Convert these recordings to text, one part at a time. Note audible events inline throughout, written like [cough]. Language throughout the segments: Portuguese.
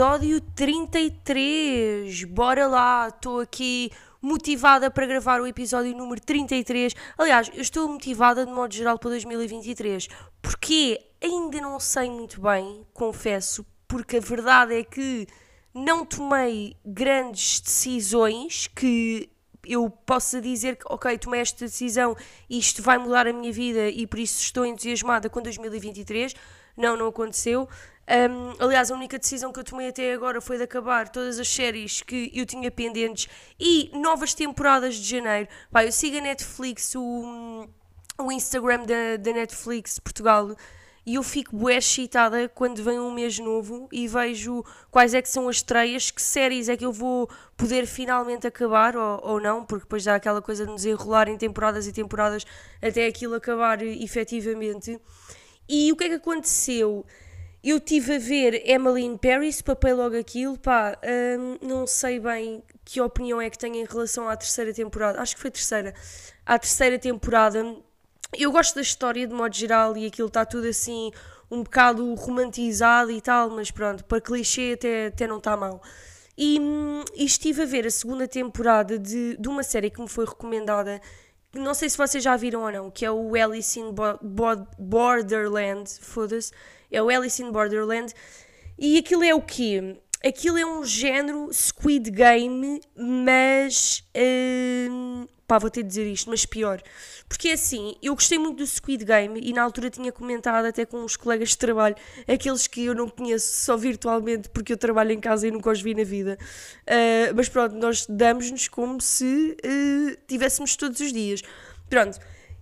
Episódio 33. Bora lá, estou aqui motivada para gravar o episódio número 33. Aliás, eu estou motivada de modo geral para 2023. Porque ainda não sei muito bem, confesso, porque a verdade é que não tomei grandes decisões que eu possa dizer que, ok, tomei esta decisão e isto vai mudar a minha vida e por isso estou entusiasmada com 2023. Não, não aconteceu. Um, aliás, a única decisão que eu tomei até agora foi de acabar todas as séries que eu tinha pendentes e novas temporadas de janeiro. Pá, eu sigo a Netflix, o, o Instagram da, da Netflix Portugal e eu fico bué excitada quando vem um mês novo e vejo quais é que são as estreias, que séries é que eu vou poder finalmente acabar ou, ou não, porque depois dá aquela coisa de nos enrolar em temporadas e temporadas até aquilo acabar efetivamente. E o que é que aconteceu? Eu tive a ver Emily in Paris, papei logo aquilo, pá, hum, não sei bem que opinião é que tenho em relação à terceira temporada, acho que foi terceira, à terceira temporada. Eu gosto da história de modo geral e aquilo está tudo assim um bocado romantizado e tal, mas pronto, para clichê até, até não está mal. E, hum, e, estive a ver a segunda temporada de, de uma série que me foi recomendada, não sei se vocês já viram ou não, que é o Alice in Bo Bo Borderland, foda-se é o Alice in Borderland. E aquilo é o quê? Aquilo é um género Squid Game, mas. Hum, pá, vou ter de dizer isto, mas pior. Porque é assim, eu gostei muito do Squid Game e na altura tinha comentado até com uns colegas de trabalho, aqueles que eu não conheço só virtualmente porque eu trabalho em casa e nunca os vi na vida. Uh, mas pronto, nós damos-nos como se uh, tivéssemos todos os dias. Pronto.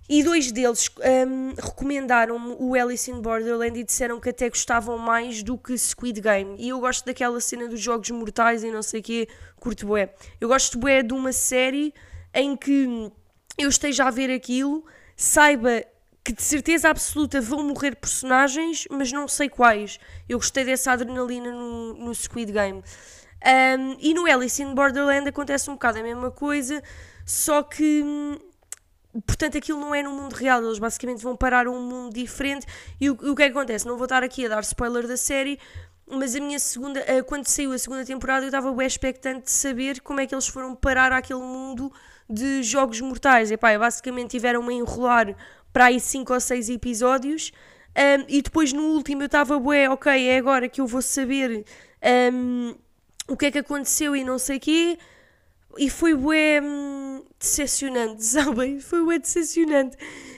E dois deles um, recomendaram-me o Alice in Borderland e disseram que até gostavam mais do que Squid Game. E eu gosto daquela cena dos jogos mortais e não sei o quê, curto bué. Eu gosto bué de uma série em que eu esteja a ver aquilo, saiba que de certeza absoluta vão morrer personagens, mas não sei quais. Eu gostei dessa adrenalina no, no Squid Game. Um, e no Alice in Borderland acontece um bocado a mesma coisa, só que hum, portanto aquilo não é no mundo real, eles basicamente vão parar um mundo diferente e o, o que é que acontece? Não vou estar aqui a dar spoiler da série, mas a minha segunda, quando saiu a segunda temporada eu estava bem expectante de saber como é que eles foram parar aquele mundo de jogos mortais. Epá, basicamente tiveram a enrolar para aí 5 ou 6 episódios um, e depois no último eu estava bué, ok, é agora que eu vou saber um, o que é que aconteceu e não sei o quê e foi bué hum, decepcionante, [laughs] sabem? Foi bué decepcionante.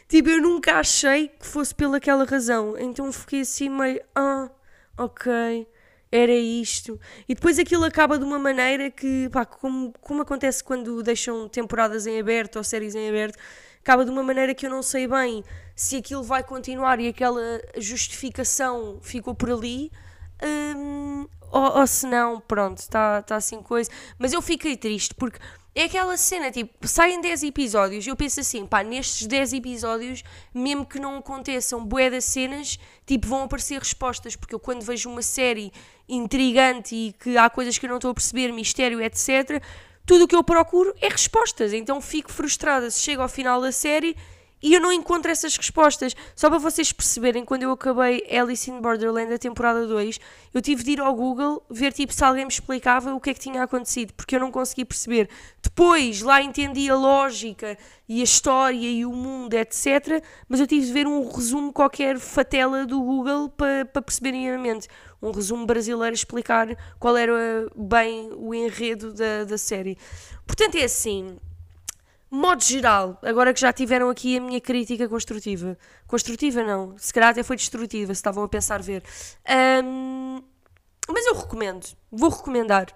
Tipo, eu nunca achei que fosse pelaquela razão. Então fiquei assim meio, ah, ok, era isto. E depois aquilo acaba de uma maneira que, pá, como, como acontece quando deixam temporadas em aberto ou séries em aberto, acaba de uma maneira que eu não sei bem se aquilo vai continuar e aquela justificação ficou por ali. Hum, ou, ou se não, pronto, está tá assim coisa. Mas eu fiquei triste porque é aquela cena, tipo, saem 10 episódios eu penso assim, pá, nestes 10 episódios, mesmo que não aconteçam bué das cenas, tipo, vão aparecer respostas, porque eu quando vejo uma série intrigante e que há coisas que eu não estou a perceber, mistério, etc., tudo o que eu procuro é respostas, então fico frustrada se chega ao final da série e eu não encontro essas respostas. Só para vocês perceberem, quando eu acabei Alice in Borderland, a temporada 2, eu tive de ir ao Google ver tipo, se alguém me explicava o que é que tinha acontecido, porque eu não consegui perceber. Depois, lá entendi a lógica e a história e o mundo, etc. Mas eu tive de ver um resumo qualquer fatela do Google para, para perceberem a mente. Um resumo brasileiro explicar qual era bem o enredo da, da série. Portanto, é assim modo geral, agora que já tiveram aqui a minha crítica construtiva. Construtiva não, se calhar até foi destrutiva, se estavam a pensar ver. Um, mas eu recomendo, vou recomendar.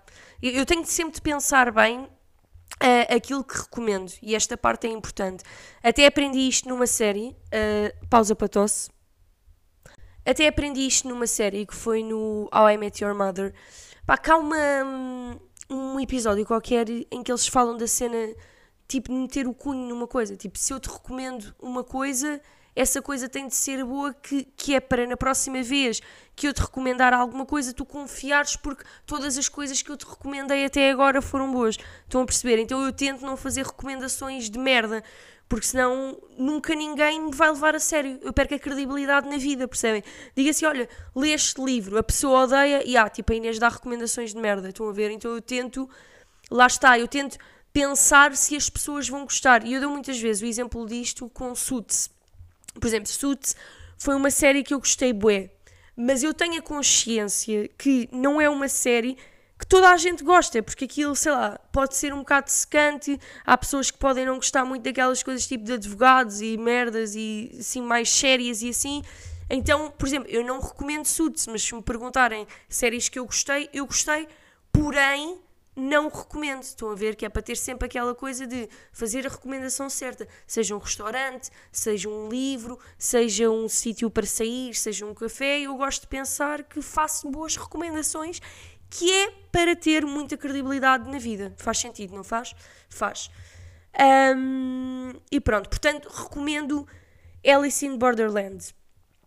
Eu, tenho sempre de pensar bem uh, aquilo que recomendo, e esta parte é importante. Até aprendi isto numa série, uh, pausa para tosse. Até aprendi isto numa série que foi no How I Met Your Mother. Pá, cá uma, um episódio qualquer em que eles falam da cena tipo, meter o cunho numa coisa. Tipo, se eu te recomendo uma coisa, essa coisa tem de ser boa, que, que é para na próxima vez que eu te recomendar alguma coisa, tu confiares porque todas as coisas que eu te recomendei até agora foram boas. Estão a perceber? Então eu tento não fazer recomendações de merda, porque senão nunca ninguém me vai levar a sério. Eu perco a credibilidade na vida, percebem? Diga assim: olha, lê este livro, a pessoa odeia, e ah, tipo, a Inês dá recomendações de merda, estão a ver? Então eu tento, lá está, eu tento pensar se as pessoas vão gostar. E eu dou muitas vezes o exemplo disto com Suits. Por exemplo, Suits foi uma série que eu gostei bué, mas eu tenho a consciência que não é uma série que toda a gente gosta, porque aquilo, sei lá, pode ser um bocado secante, há pessoas que podem não gostar muito daquelas coisas tipo de advogados e merdas e assim mais sérias e assim. Então, por exemplo, eu não recomendo Suits, mas se me perguntarem séries que eu gostei, eu gostei, porém não recomendo. Estão a ver que é para ter sempre aquela coisa de fazer a recomendação certa. Seja um restaurante, seja um livro, seja um sítio para sair, seja um café. Eu gosto de pensar que faço boas recomendações, que é para ter muita credibilidade na vida. Faz sentido, não faz? Faz. Um, e pronto, portanto, recomendo Alice in Borderland.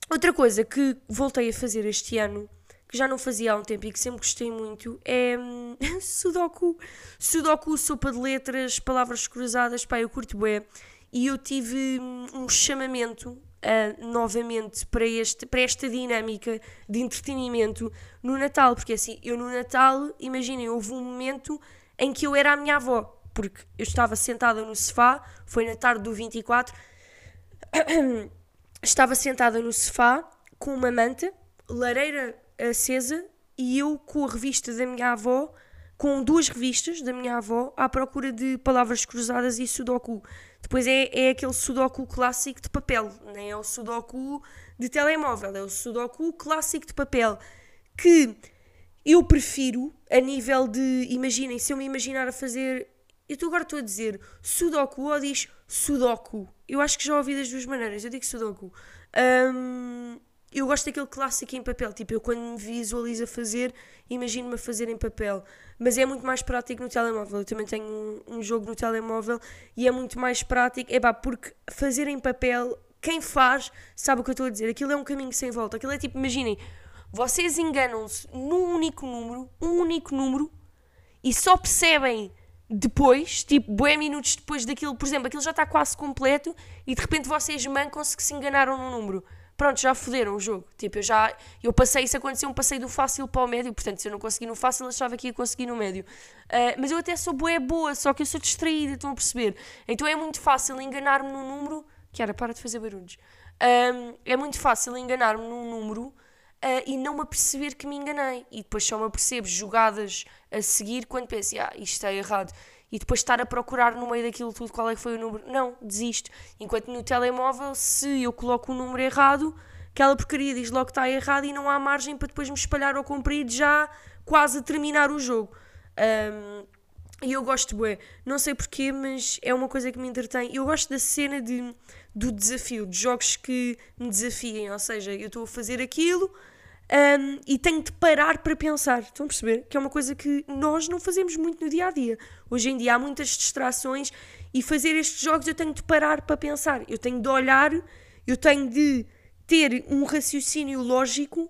Outra coisa que voltei a fazer este ano que já não fazia há um tempo e que sempre gostei muito, é hum, [laughs] Sudoku. Sudoku, sopa de letras, palavras cruzadas, pá, eu curto bué. E eu tive hum, um chamamento uh, novamente para, este, para esta dinâmica de entretenimento no Natal, porque assim, eu no Natal, imaginem, houve um momento em que eu era a minha avó, porque eu estava sentada no sofá, foi na tarde do 24, [coughs] estava sentada no sofá com uma manta, lareira acesa e eu com a revista da minha avó, com duas revistas da minha avó, à procura de palavras cruzadas e sudoku. Depois é, é aquele sudoku clássico de papel, não é o sudoku de telemóvel, é o sudoku clássico de papel, que eu prefiro a nível de, imaginem, se eu me imaginar a fazer, eu agora estou a dizer sudoku ou diz sudoku. Eu acho que já ouvi das duas maneiras, eu digo sudoku. Um, eu gosto daquele clássico em papel, tipo, eu quando me visualizo a fazer, imagino-me a fazer em papel, mas é muito mais prático no telemóvel. Eu também tenho um, um jogo no telemóvel e é muito mais prático, é pá, porque fazer em papel, quem faz sabe o que eu estou a dizer, aquilo é um caminho sem volta. Aquilo é tipo, imaginem, vocês enganam-se num único número, um único número, e só percebem depois, tipo, bué minutos depois daquilo, por exemplo, aquilo já está quase completo e de repente vocês mancam-se que se enganaram no número pronto, já foderam o jogo. Tipo, eu já. Eu passei, isso aconteceu, um passei do fácil para o médio, portanto, se eu não consegui no fácil, achava que ia conseguir no médio. Uh, mas eu até sou boa, boa, só que eu sou distraída, estão a perceber? Então é muito fácil enganar-me num número. Kiara, para de fazer barulhos. Um, é muito fácil enganar-me num número. Uh, e não me aperceber que me enganei. E depois só me apercebo jogadas a seguir quando penso, ah, isto está errado e depois estar a procurar no meio daquilo tudo qual é que foi o número. Não, desisto. Enquanto no telemóvel, se eu coloco o número errado, aquela porcaria diz logo que está errado e não há margem para depois me espalhar ao comprido já quase a terminar o jogo. Um, e eu gosto, bué, não sei porquê, mas é uma coisa que me entretém. Eu gosto da cena de, do desafio, de jogos que me desafiem, ou seja, eu estou a fazer aquilo, um, e tenho de parar para pensar. Estão a perceber? Que é uma coisa que nós não fazemos muito no dia a dia. Hoje em dia há muitas distrações e fazer estes jogos eu tenho de parar para pensar. Eu tenho de olhar, eu tenho de ter um raciocínio lógico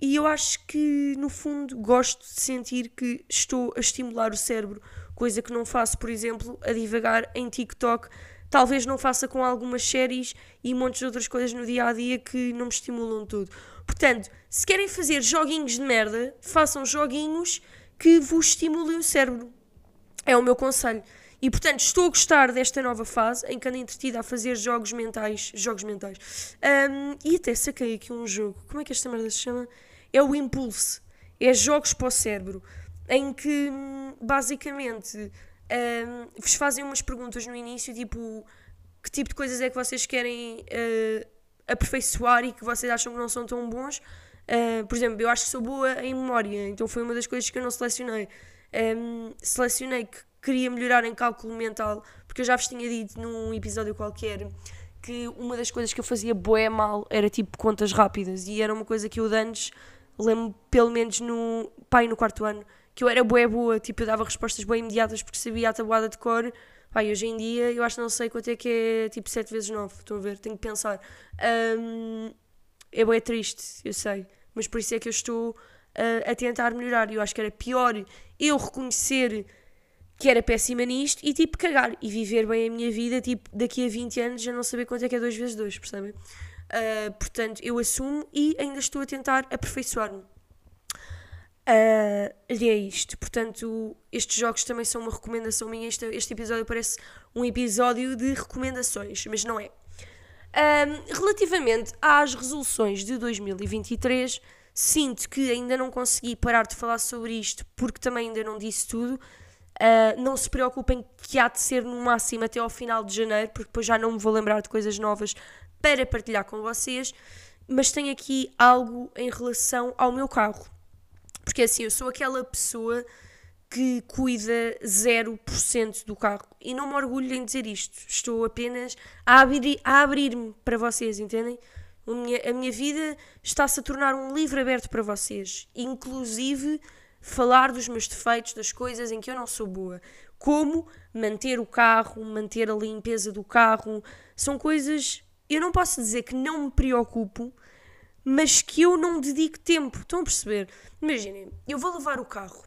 e eu acho que, no fundo, gosto de sentir que estou a estimular o cérebro, coisa que não faço, por exemplo, a divagar em TikTok. Talvez não faça com algumas séries e montes de outras coisas no dia a dia que não me estimulam tudo. Portanto, se querem fazer joguinhos de merda, façam joguinhos que vos estimulem o cérebro. É o meu conselho. E portanto, estou a gostar desta nova fase em que ando entretida a fazer jogos mentais. Jogos mentais. Um, e até saquei aqui um jogo. Como é que esta merda se chama? É o Impulse. É jogos para o cérebro. Em que basicamente um, vos fazem umas perguntas no início, tipo que tipo de coisas é que vocês querem uh, aperfeiçoar e que vocês acham que não são tão bons. Uh, por exemplo, eu acho que sou boa em memória, então foi uma das coisas que eu não selecionei. Um, selecionei que queria melhorar em cálculo mental, porque eu já vos tinha dito num episódio qualquer que uma das coisas que eu fazia boé mal era tipo contas rápidas e era uma coisa que eu de antes lembro pelo menos no pai no quarto ano que eu era boé boa, tipo eu dava respostas bem imediatas porque sabia a tabuada de cor Pai, hoje em dia eu acho que não sei quanto é que é tipo 7 vezes 9. Estão a ver? Tenho que pensar. Um, é triste, eu sei. Mas por isso é que eu estou uh, a tentar melhorar. Eu acho que era pior eu reconhecer que era péssima nisto e tipo cagar e viver bem a minha vida, tipo daqui a 20 anos já não saber quanto é que é 2 vezes 2, percebem? Uh, portanto, eu assumo e ainda estou a tentar aperfeiçoar-me. Uh, e é isto. Portanto, estes jogos também são uma recomendação minha. Este, este episódio parece um episódio de recomendações, mas não é. Um, relativamente às resoluções de 2023, sinto que ainda não consegui parar de falar sobre isto porque também ainda não disse tudo. Uh, não se preocupem que há de ser no máximo até ao final de janeiro, porque depois já não me vou lembrar de coisas novas para partilhar com vocês. Mas tenho aqui algo em relação ao meu carro. Porque assim, eu sou aquela pessoa que cuida 0% do carro. E não me orgulho em dizer isto. Estou apenas a, abrir, a abrir-me para vocês, entendem? A minha, a minha vida está-se a tornar um livro aberto para vocês. Inclusive falar dos meus defeitos, das coisas em que eu não sou boa. Como manter o carro, manter a limpeza do carro. São coisas. Eu não posso dizer que não me preocupo, mas que eu não dedico tempo. Estão a perceber? Imaginem, eu vou lavar o carro.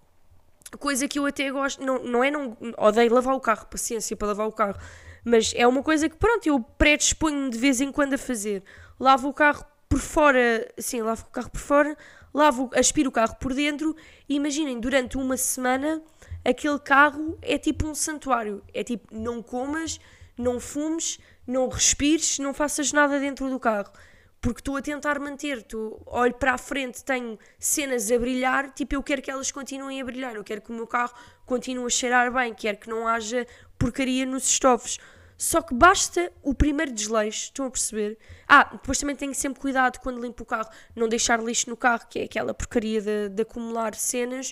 Coisa que eu até gosto. Não, não é não. Odeio lavar o carro, paciência para lavar o carro. Mas é uma coisa que, pronto, eu predisponho de vez em quando a fazer. Lavo o carro por fora, sim, lavo o carro por fora, lavo, aspiro o carro por dentro e imaginem, durante uma semana aquele carro é tipo um santuário. É tipo, não comas, não fumes, não respires, não faças nada dentro do carro. Porque estou a tentar manter, tu olho para a frente, tenho cenas a brilhar, tipo, eu quero que elas continuem a brilhar, eu quero que o meu carro continue a cheirar bem, quero que não haja porcaria nos estofos. Só que basta o primeiro desleixo, estão a perceber? Ah, depois também tenho sempre cuidado quando limpo o carro, não deixar lixo no carro, que é aquela porcaria de, de acumular cenas.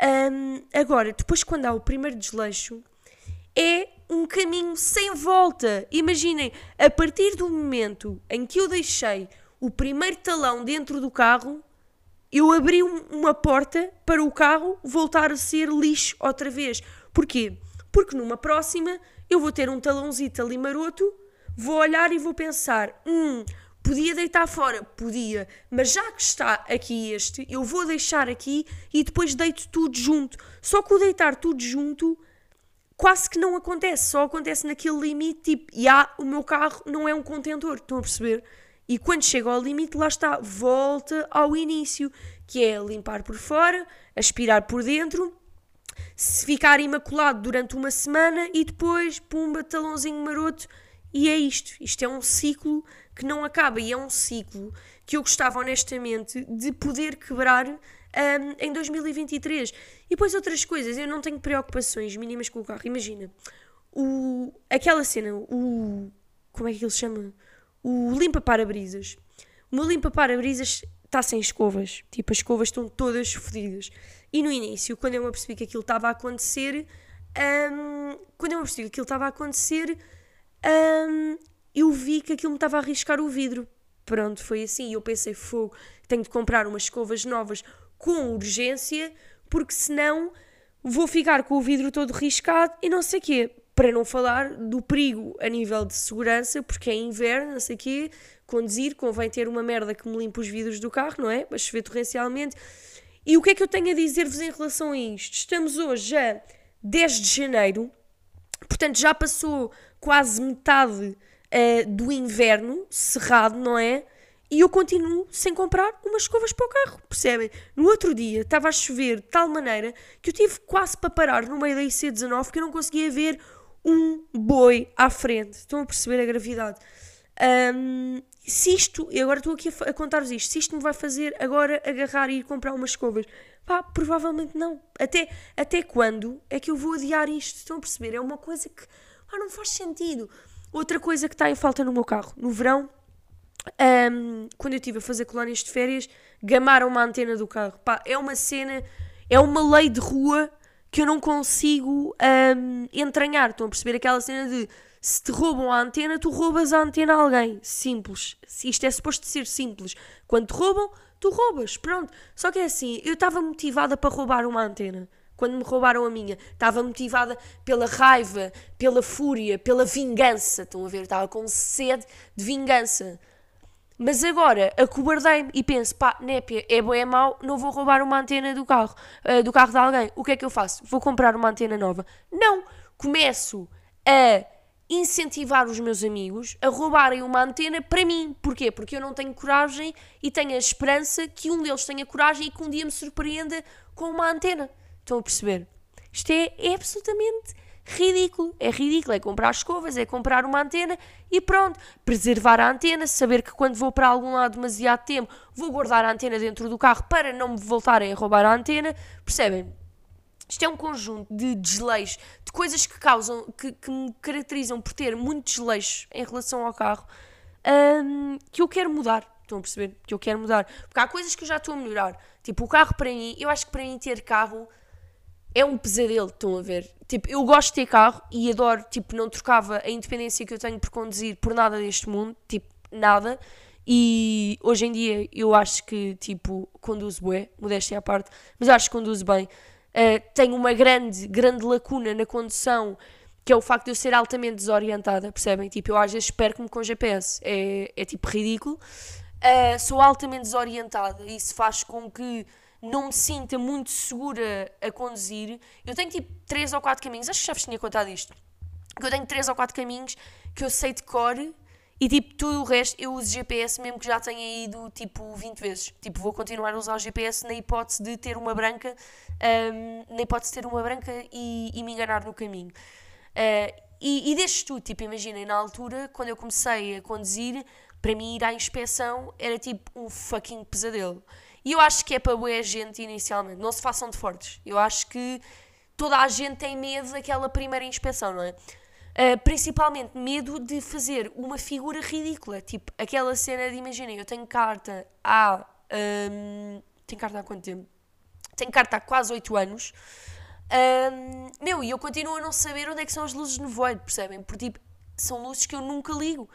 Um, agora, depois quando há o primeiro desleixo, é um caminho sem volta. Imaginem, a partir do momento em que eu deixei o primeiro talão dentro do carro, eu abri um, uma porta para o carro voltar a ser lixo outra vez. Porquê? Porque numa próxima eu vou ter um talãozito ali maroto, vou olhar e vou pensar: hum, podia deitar fora? Podia, mas já que está aqui este, eu vou deixar aqui e depois deito tudo junto. Só que o deitar tudo junto quase que não acontece, só acontece naquele limite, tipo, e há, o meu carro não é um contentor, estão a perceber? E quando chega ao limite, lá está, volta ao início, que é limpar por fora, aspirar por dentro se ficar imaculado durante uma semana e depois, pumba, talãozinho maroto, e é isto. Isto é um ciclo que não acaba e é um ciclo que eu gostava honestamente de poder quebrar um, em 2023. E depois outras coisas, eu não tenho preocupações mínimas com o carro. Imagina, o, aquela cena, o. Como é que ele se chama? O limpa-para-brisas. O meu limpa-para-brisas está sem escovas. Tipo, as escovas estão todas fodidas. E no início, quando eu me apercebi que aquilo estava a acontecer, um, quando eu me apercebi que aquilo estava a acontecer, um, eu vi que aquilo me estava a arriscar o vidro. Pronto, foi assim. E eu pensei, fogo, tenho de comprar umas escovas novas com urgência, porque senão vou ficar com o vidro todo riscado e não sei o quê. Para não falar do perigo a nível de segurança, porque é inverno, não sei o quê, conduzir, convém ter uma merda que me limpe os vidros do carro, não é? Para chover torrencialmente. E o que é que eu tenho a dizer-vos em relação a isto? Estamos hoje a 10 de janeiro, portanto já passou quase metade uh, do inverno cerrado, não é? E eu continuo sem comprar umas escovas para o carro, percebem? No outro dia estava a chover de tal maneira que eu tive quase para parar no meio da IC19 que eu não conseguia ver um boi à frente. Estão a perceber a gravidade? Um, se isto, e agora estou aqui a, a contar-vos isto, se isto me vai fazer agora agarrar e ir comprar umas escovas, pá, provavelmente não. Até, até quando é que eu vou adiar isto? Estão a perceber? É uma coisa que pá, não faz sentido. Outra coisa que está em falta no meu carro, no verão, um, quando eu estive a fazer colónias de férias, gamaram uma antena do carro. Pá, é uma cena, é uma lei de rua que eu não consigo um, entranhar. Estão a perceber aquela cena de se te roubam a antena, tu roubas a antena a alguém. Simples. Isto é suposto ser simples. Quando te roubam, tu roubas. Pronto. Só que é assim, eu estava motivada para roubar uma antena. quando me roubaram a minha, estava motivada pela raiva, pela fúria, pela vingança. Estão a ver? Estava com sede de vingança. Mas agora acobardei-me e penso, pá, népia, é bom, é mau, não vou roubar uma antena do carro, uh, do carro de alguém. O que é que eu faço? Vou comprar uma antena nova. Não! Começo a incentivar os meus amigos a roubarem uma antena para mim. Porquê? Porque eu não tenho coragem e tenho a esperança que um deles tenha coragem e que um dia me surpreenda com uma antena. Estão a perceber? Isto é, é absolutamente ridículo. É ridículo. É comprar escovas, é comprar uma antena e pronto. Preservar a antena, saber que quando vou para algum lado demasiado tempo vou guardar a antena dentro do carro para não me voltarem a roubar a antena. Percebem? Isto é um conjunto de desleixos, de coisas que causam, que, que me caracterizam por ter muito desleixo em relação ao carro, um, que eu quero mudar. Estão a perceber? Que eu quero mudar. Porque há coisas que eu já estou a melhorar. Tipo, o carro para mim, eu acho que para mim ter carro é um pesadelo, estão a ver? Tipo, eu gosto de ter carro e adoro, tipo, não trocava a independência que eu tenho por conduzir por nada deste mundo, tipo, nada. E hoje em dia eu acho que, tipo, conduzo bué, modéstia à parte, mas acho que conduzo bem. Uh, tenho uma grande, grande lacuna na condução, que é o facto de eu ser altamente desorientada, percebem? Tipo, eu às vezes perco-me com GPS, é, é tipo ridículo. Uh, sou altamente desorientada isso faz com que não me sinta muito segura a conduzir. Eu tenho tipo 3 ou 4 caminhos, acho que já vos tinha contado isto. Que eu tenho 3 ou 4 caminhos que eu sei de cor e tipo, tudo o resto eu uso GPS mesmo que já tenha ido tipo 20 vezes. Tipo, vou continuar a usar o GPS na hipótese de ter uma branca, um, na hipótese de ter uma branca e, e me enganar no caminho. Uh, e, e deixo tudo, tipo, imaginem, na altura, quando eu comecei a conduzir, para mim ir à inspeção era tipo um fucking pesadelo. E eu acho que é para boa gente inicialmente, não se façam de fortes. Eu acho que toda a gente tem medo daquela primeira inspeção, não é? Uh, principalmente medo de fazer uma figura ridícula, tipo aquela cena de imaginem, eu tenho carta há. Um, tenho carta há quanto tempo? Tenho carta há quase 8 anos. Um, meu, e eu continuo a não saber onde é que são as luzes no void, percebem? Porque tipo, são luzes que eu nunca ligo.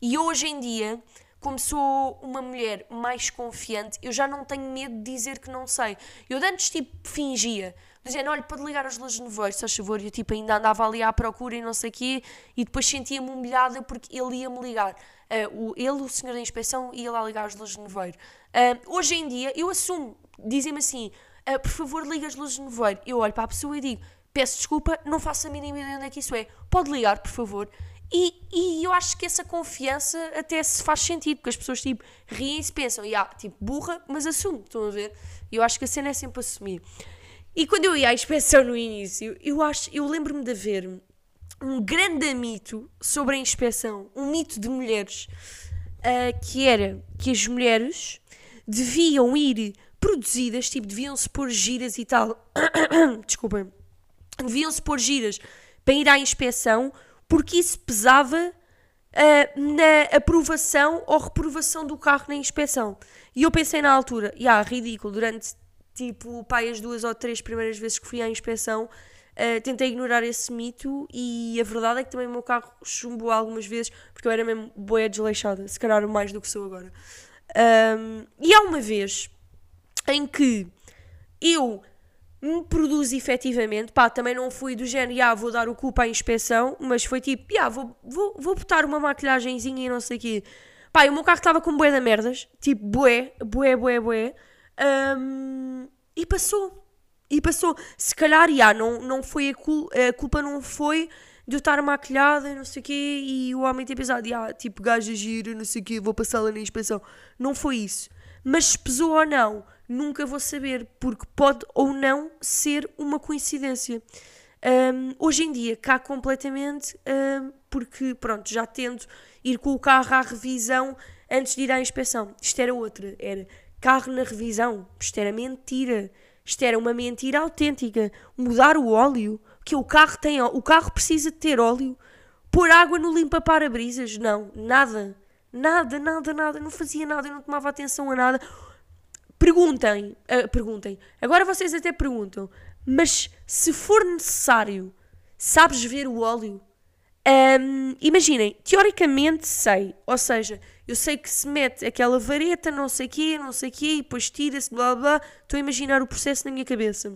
E hoje em dia, como sou uma mulher mais confiante, eu já não tenho medo de dizer que não sei. Eu antes tipo fingia dizendo, olha, pode ligar as luzes no voeiro, se faz favor, e eu tipo ainda andava ali à procura e não sei o quê, e depois sentia-me humilhada porque ele ia-me ligar. Uh, o, ele, o senhor da inspeção, ia lá ligar as luzes no voeiro. Uh, hoje em dia, eu assumo, dizem-me assim, uh, por favor, liga as luzes no voeiro. Eu olho para a pessoa e digo, peço desculpa, não faço a mínima ideia onde é que isso é. Pode ligar, por favor. E, e eu acho que essa confiança até se faz sentido, porque as pessoas tipo, riem-se e pensam, yeah, tipo, burra, mas assumo, estão a ver? Eu acho que a cena é sempre assumir. E quando eu ia à inspeção no início, eu acho, eu lembro-me de haver um grande mito sobre a inspeção, um mito de mulheres, uh, que era que as mulheres deviam ir produzidas, tipo, deviam-se pôr giras e tal. [coughs] Desculpem. Deviam-se pôr giras para ir à inspeção, porque isso pesava uh, na aprovação ou reprovação do carro na inspeção. E eu pensei na altura, já, yeah, ridículo, durante tipo, pai, as duas ou três primeiras vezes que fui à inspeção, uh, tentei ignorar esse mito e a verdade é que também o meu carro chumbou algumas vezes porque eu era mesmo boia desleixada, se calhar mais do que sou agora. Um, e há uma vez em que eu me produzo efetivamente, pá, também não fui do género, ah, vou dar o cu para a inspeção, mas foi tipo, ah, vou, vou, vou botar uma maquilhagemzinha e não sei o quê. Pá, e o meu carro estava com bué da merdas, tipo, bué, bué, bué, bué. Um, e passou. E passou. Se calhar, já, não, não foi a, cul a culpa não foi de eu estar maquilhada e não sei o quê e o homem ter pensado, ah, tipo, gaja gira, não sei o quê, vou passá-la na inspeção. Não foi isso. Mas se pesou ou não, nunca vou saber, porque pode ou não ser uma coincidência. Um, hoje em dia, cá completamente, um, porque, pronto, já tento ir com o carro à revisão antes de ir à inspeção. Isto era outra, era carro na revisão. Isto era mentira. Isto era uma mentira autêntica. Mudar o óleo. Que o carro tem. O carro precisa de ter óleo. Pôr água no limpa-para-brisas. Não, nada. Nada, nada, nada. Não fazia nada. Eu não tomava atenção a nada. Perguntem. Uh, perguntem. Agora vocês até perguntam. Mas se for necessário, sabes ver o óleo? Um, imaginem, teoricamente sei. Ou seja, eu sei que se mete aquela vareta, não sei quê, não sei quê, e depois tira-se, blá blá. Estou a imaginar o processo na minha cabeça.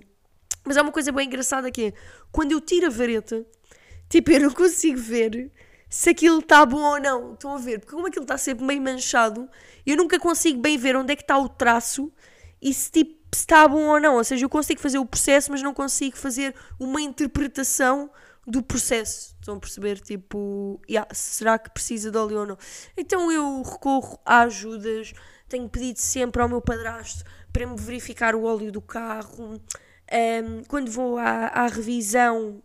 Mas há uma coisa bem engraçada que é, quando eu tiro a vareta, tipo, eu não consigo ver se aquilo está bom ou não. Estão a ver? Porque como aquilo está sempre meio manchado, eu nunca consigo bem ver onde é que está o traço e se tipo está bom ou não. Ou seja, eu consigo fazer o processo, mas não consigo fazer uma interpretação do processo. Estão a perceber? Tipo, yeah, será que precisa de óleo ou não? Então eu recorro a ajudas, tenho pedido sempre ao meu padrasto para me verificar o óleo do carro. Um, quando vou à, à revisão,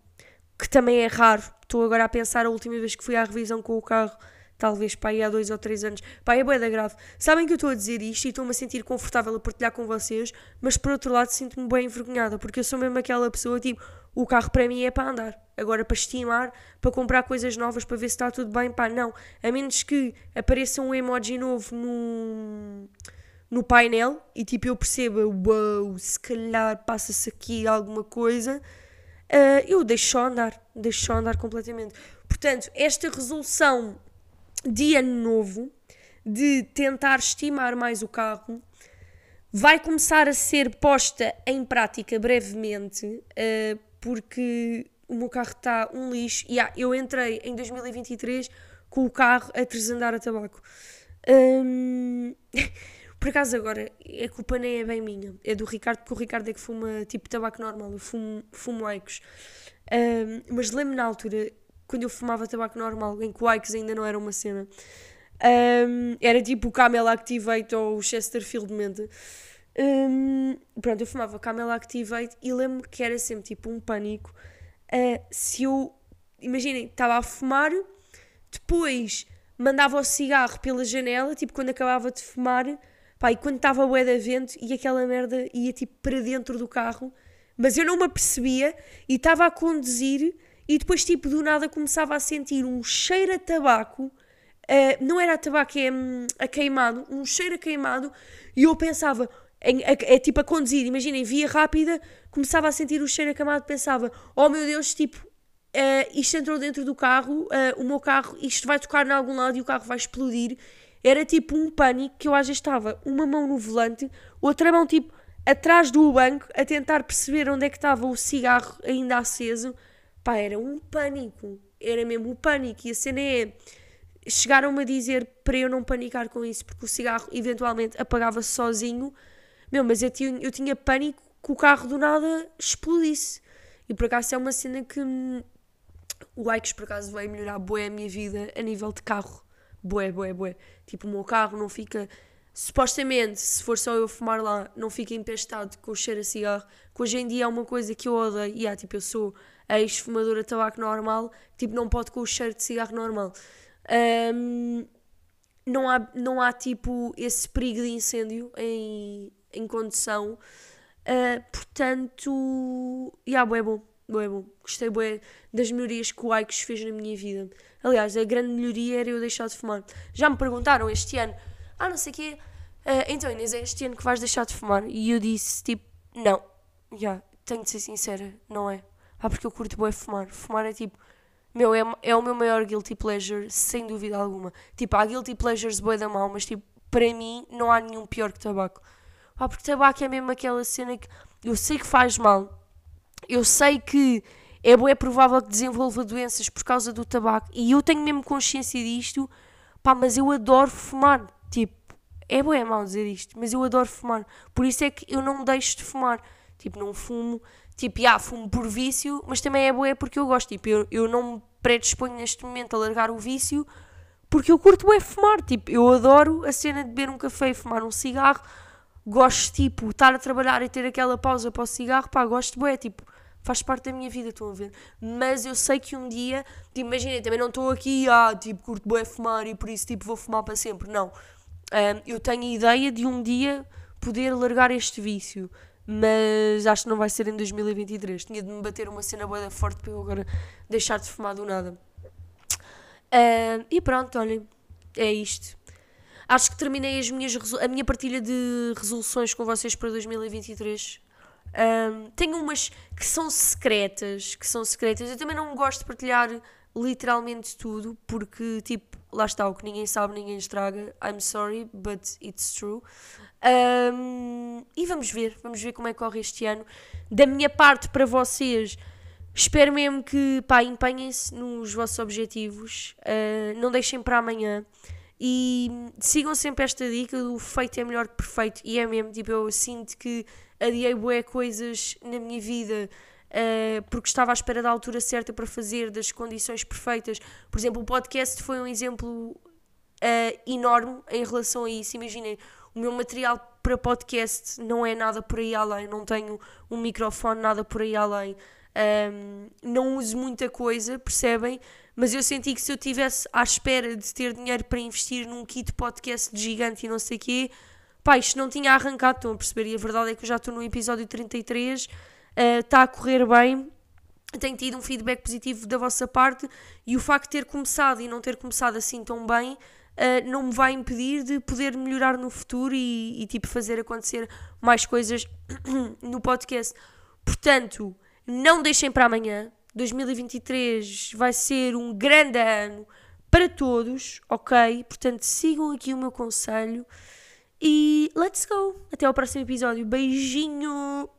que também é raro, estou agora a pensar a última vez que fui à revisão com o carro, talvez para aí há dois ou três anos. Pá, é boeda grave. Sabem que eu estou a dizer isto e estou-me a sentir confortável a partilhar com vocês, mas por outro lado sinto-me bem envergonhada, porque eu sou mesmo aquela pessoa, tipo, o carro para mim é para andar. Agora, para estimar, para comprar coisas novas, para ver se está tudo bem, pá, não. A menos que apareça um emoji novo no, no painel e tipo eu perceba, uau, wow, se calhar passa-se aqui alguma coisa, uh, eu deixo andar, deixo andar completamente. Portanto, esta resolução de ano novo, de tentar estimar mais o carro, vai começar a ser posta em prática brevemente, uh, porque o meu carro está um lixo. E yeah, eu entrei em 2023 com o carro a tresandar a tabaco. Um, [laughs] por acaso agora, a culpa nem é bem minha, é do Ricardo, porque o Ricardo é que fuma tipo tabaco normal, eu fumo, fumo Icos. Um, mas lembro na altura, quando eu fumava tabaco normal, em que o Icos ainda não era uma cena, um, era tipo o Camel Activate ou o Chesterfield Mente. Um, pronto, eu fumava Camel Activate e lembro que era sempre tipo um pânico. Uh, se eu, imaginem, estava a fumar, depois mandava o cigarro pela janela, tipo quando acabava de fumar, pá, e quando estava o da vento e aquela merda ia tipo para dentro do carro, mas eu não me apercebia e estava a conduzir e depois, tipo, do nada começava a sentir um cheiro a tabaco. Uh, não era a tabaco, é um, a queimado, um cheiro a queimado, e eu pensava, é, é, tipo a conduzir, imaginem, via rápida, começava a sentir o cheiro a queimado, pensava, oh meu Deus, tipo, uh, isto entrou dentro do carro, uh, o meu carro, isto vai tocar em algum lado e o carro vai explodir. Era tipo um pânico que eu às vezes estava uma mão no volante, outra mão tipo atrás do banco, a tentar perceber onde é que estava o cigarro ainda aceso Pá, era um pânico. Era mesmo o um pânico. E a cena é. Chegaram-me a dizer para eu não panicar com isso, porque o cigarro eventualmente apagava-se sozinho. Meu, mas eu tinha, eu tinha pânico que o carro do nada explodisse. E por acaso é uma cena que. Hum, o Likes por acaso vai melhorar bué a minha vida a nível de carro. Bué, bué, bué. Tipo, o meu carro não fica supostamente, se for só eu fumar lá, não fica empestado com o cheiro a cigarro, que hoje em dia é uma coisa que eu odeio, e yeah, tipo, eu sou ex-fumadora de tabaco normal, tipo, não pode com o cheiro de cigarro normal. Um, não, há, não há, tipo, esse perigo de incêndio em, em condução, uh, portanto, yeah, é bom, é bom. Gostei bué das melhorias que o Aikos fez na minha vida. Aliás, a grande melhoria era eu deixar de fumar. Já me perguntaram este ano ah, não sei o quê. Uh, então, Inês, é este ano que vais deixar de fumar? E eu disse, tipo, não. Já, yeah, tenho de ser sincera, não é. Ah, porque eu curto bem fumar. Fumar é tipo, meu, é, é o meu maior guilty pleasure, sem dúvida alguma. Tipo, há guilty pleasures boi da mal, mas tipo, para mim não há nenhum pior que tabaco. Ah, porque tabaco é mesmo aquela cena que eu sei que faz mal. Eu sei que é, é provável que desenvolva doenças por causa do tabaco. E eu tenho mesmo consciência disto. Pá, mas eu adoro fumar. Tipo, é bom, é mau dizer isto, mas eu adoro fumar. Por isso é que eu não deixo de fumar. Tipo, não fumo. Tipo, já, fumo por vício, mas também é bom é porque eu gosto. Tipo, eu, eu não me predisponho neste momento a largar o vício porque eu curto bem fumar. Tipo, eu adoro a cena de beber um café e fumar um cigarro. Gosto, tipo, estar a trabalhar e ter aquela pausa para o cigarro. Pá, gosto bem. Tipo, faz parte da minha vida, estão a ver? Mas eu sei que um dia, tipo, imagina, também não estou aqui, ah, tipo, curto bem fumar e por isso, tipo, vou fumar para sempre. Não um, eu tenho a ideia de um dia poder largar este vício, mas acho que não vai ser em 2023. Tinha de me bater uma cena boa forte para eu agora deixar de fumar do nada. Uh, e pronto, olhem, é isto. Acho que terminei as minhas, a minha partilha de resoluções com vocês para 2023. Um, tenho umas que são secretas, que são secretas. Eu também não gosto de partilhar literalmente tudo, porque, tipo, lá está, o que ninguém sabe, ninguém estraga. I'm sorry, but it's true. Um, e vamos ver, vamos ver como é que corre este ano. Da minha parte, para vocês, espero mesmo que empenhem-se nos vossos objetivos, uh, não deixem para amanhã. E sigam sempre esta dica do feito é melhor que perfeito. E é mesmo, tipo, eu sinto que adiei bué coisas na minha vida uh, porque estava à espera da altura certa para fazer, das condições perfeitas. Por exemplo, o podcast foi um exemplo uh, enorme em relação a isso. Imaginem, o meu material para podcast não é nada por aí além, não tenho um microfone, nada por aí além. Um, não uso muita coisa, percebem? Mas eu senti que se eu tivesse à espera de ter dinheiro para investir num kit podcast gigante e não sei o quê, pá, isto não tinha arrancado, estão a perceber? E a verdade é que eu já estou no episódio 33, está uh, a correr bem, tenho tido um feedback positivo da vossa parte e o facto de ter começado e não ter começado assim tão bem. Uh, não me vai impedir de poder melhorar no futuro e, e tipo fazer acontecer mais coisas [clears throat] no podcast. Portanto, não deixem para amanhã. 2023 vai ser um grande ano para todos, ok? Portanto, sigam aqui o meu conselho e let's go! Até ao próximo episódio. Beijinho!